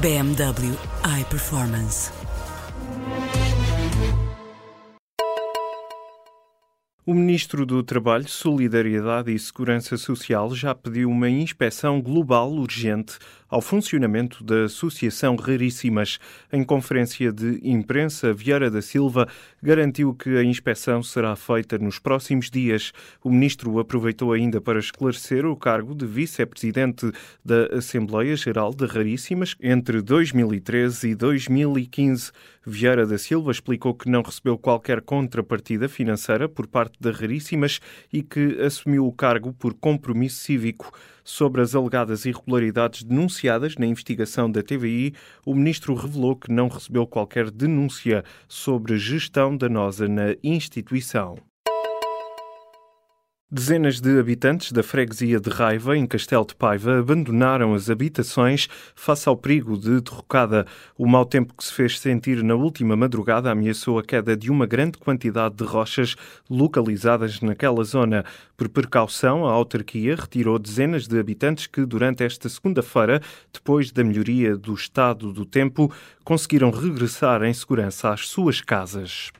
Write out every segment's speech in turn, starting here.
BMW iPerformance. O Ministro do Trabalho, Solidariedade e Segurança Social já pediu uma inspeção global urgente ao funcionamento da Associação Raríssimas. Em conferência de imprensa, Vieira da Silva garantiu que a inspeção será feita nos próximos dias. O ministro aproveitou ainda para esclarecer o cargo de vice-presidente da Assembleia Geral de Raríssimas entre 2013 e 2015. Vieira da Silva explicou que não recebeu qualquer contrapartida financeira por parte da Raríssimas e que assumiu o cargo por compromisso cívico. Sobre as alegadas irregularidades denunciadas na investigação da TVI, o ministro revelou que não recebeu qualquer denúncia sobre gestão danosa na instituição. Dezenas de habitantes da freguesia de Raiva, em Castelo de Paiva, abandonaram as habitações face ao perigo de derrocada. O mau tempo que se fez sentir na última madrugada ameaçou a queda de uma grande quantidade de rochas localizadas naquela zona. Por precaução, a autarquia retirou dezenas de habitantes que, durante esta segunda-feira, depois da melhoria do estado do tempo, conseguiram regressar em segurança às suas casas.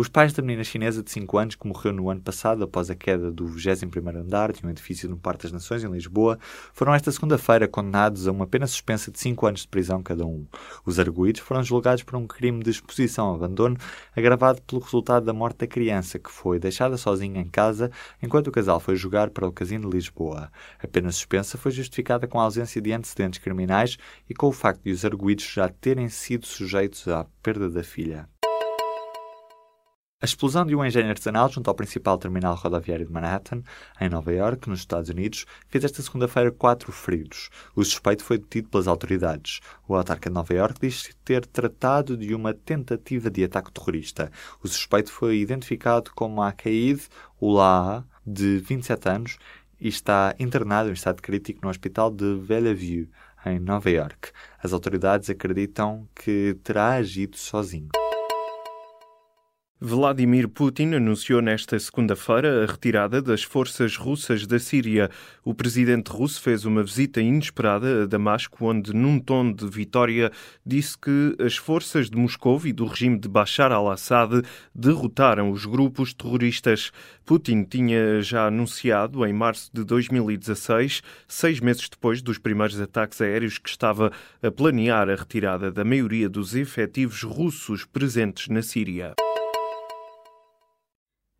Os pais da menina chinesa de 5 anos que morreu no ano passado após a queda do 21º andar de um edifício no Parque das Nações, em Lisboa, foram esta segunda-feira condenados a uma pena suspensa de 5 anos de prisão cada um. Os arguídos foram julgados por um crime de exposição ao abandono agravado pelo resultado da morte da criança, que foi deixada sozinha em casa enquanto o casal foi jogar para o Casino de Lisboa. A pena suspensa foi justificada com a ausência de antecedentes criminais e com o facto de os arguídos já terem sido sujeitos à perda da filha. A explosão de um engenho artesanal junto ao principal terminal rodoviário de Manhattan, em Nova York, nos Estados Unidos, fez esta segunda-feira quatro feridos. O suspeito foi detido pelas autoridades. O autarca de Nova York diz ter tratado de uma tentativa de ataque terrorista. O suspeito foi identificado como Akaid Ullah, de 27 anos, e está internado em estado crítico no hospital de Bellevue, em Nova York. As autoridades acreditam que terá agido sozinho. Vladimir Putin anunciou nesta segunda-feira a retirada das forças russas da Síria. O presidente russo fez uma visita inesperada a Damasco, onde, num tom de vitória, disse que as forças de Moscou e do regime de Bashar al-Assad derrotaram os grupos terroristas. Putin tinha já anunciado, em março de 2016, seis meses depois dos primeiros ataques aéreos, que estava a planear a retirada da maioria dos efetivos russos presentes na Síria.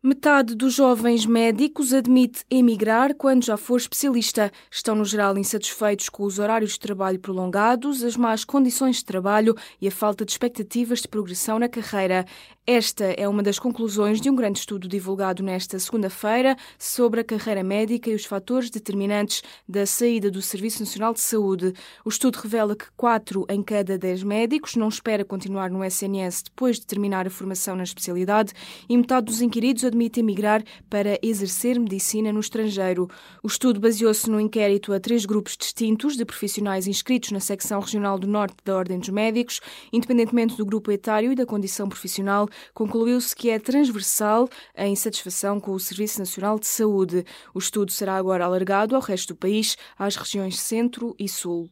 Metade dos jovens médicos admite emigrar quando já for especialista. Estão, no geral, insatisfeitos com os horários de trabalho prolongados, as más condições de trabalho e a falta de expectativas de progressão na carreira. Esta é uma das conclusões de um grande estudo divulgado nesta segunda-feira sobre a carreira médica e os fatores determinantes da saída do Serviço Nacional de Saúde. O estudo revela que 4 em cada 10 médicos não espera continuar no SNS depois de terminar a formação na especialidade e metade dos inquiridos admite emigrar para exercer medicina no estrangeiro. O estudo baseou-se no inquérito a três grupos distintos de profissionais inscritos na secção regional do Norte da Ordem dos Médicos, independentemente do grupo etário e da condição profissional concluiu-se que é transversal a insatisfação com o Serviço Nacional de Saúde. O estudo será agora alargado ao resto do país, às regiões Centro e Sul.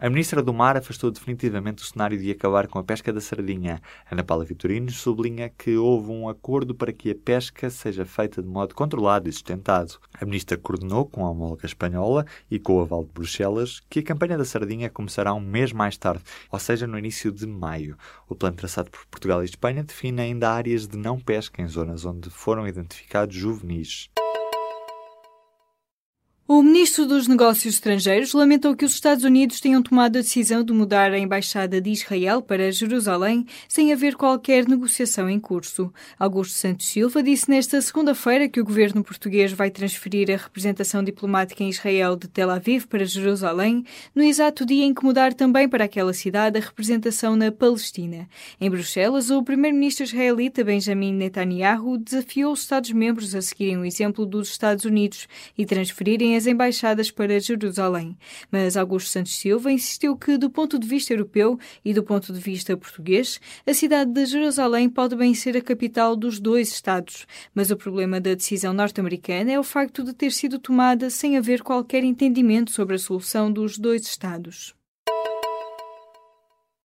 A ministra do Mar afastou definitivamente o cenário de acabar com a pesca da sardinha. Ana Paula Vitorino sublinha que houve um acordo para que a pesca seja feita de modo controlado e sustentado. A ministra coordenou com a homóloga espanhola e com o aval de Bruxelas que a campanha da sardinha começará um mês mais tarde, ou seja, no início de maio. O plano traçado por Portugal e Espanha define ainda áreas de não pesca em zonas onde foram identificados juvenis. O ministro dos Negócios Estrangeiros lamentou que os Estados Unidos tenham tomado a decisão de mudar a embaixada de Israel para Jerusalém sem haver qualquer negociação em curso. Augusto Santos Silva disse nesta segunda-feira que o governo português vai transferir a representação diplomática em Israel de Tel Aviv para Jerusalém, no exato dia em que mudar também para aquela cidade a representação na Palestina. Em Bruxelas, o primeiro-ministro israelita Benjamin Netanyahu desafiou os Estados-membros a seguirem o exemplo dos Estados Unidos e transferirem as embaixadas para Jerusalém. Mas Augusto Santos Silva insistiu que, do ponto de vista europeu e do ponto de vista português, a cidade de Jerusalém pode bem ser a capital dos dois Estados. Mas o problema da decisão norte-americana é o facto de ter sido tomada sem haver qualquer entendimento sobre a solução dos dois Estados.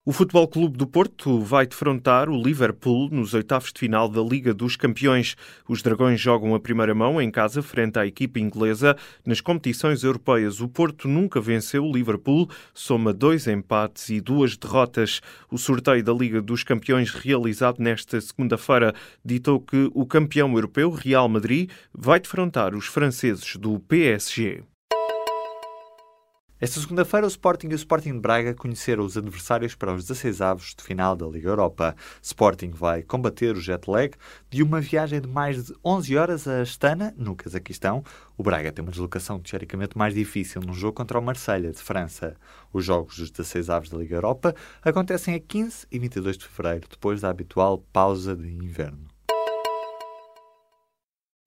O Futebol Clube do Porto vai defrontar o Liverpool nos oitavos de final da Liga dos Campeões. Os Dragões jogam a primeira mão em casa frente à equipa inglesa. Nas competições europeias, o Porto nunca venceu o Liverpool, soma dois empates e duas derrotas. O sorteio da Liga dos Campeões realizado nesta segunda-feira ditou que o campeão europeu, Real Madrid, vai defrontar os franceses do PSG. Esta segunda-feira, o Sporting e o Sporting de Braga conheceram os adversários para os 16 avos de final da Liga Europa. Sporting vai combater o jet lag de uma viagem de mais de 11 horas a Astana, no Cazaquistão. O Braga tem uma deslocação teoricamente mais difícil num jogo contra o Marselha de França. Os jogos dos 16 avos da Liga Europa acontecem a 15 e 22 de fevereiro, depois da habitual pausa de inverno.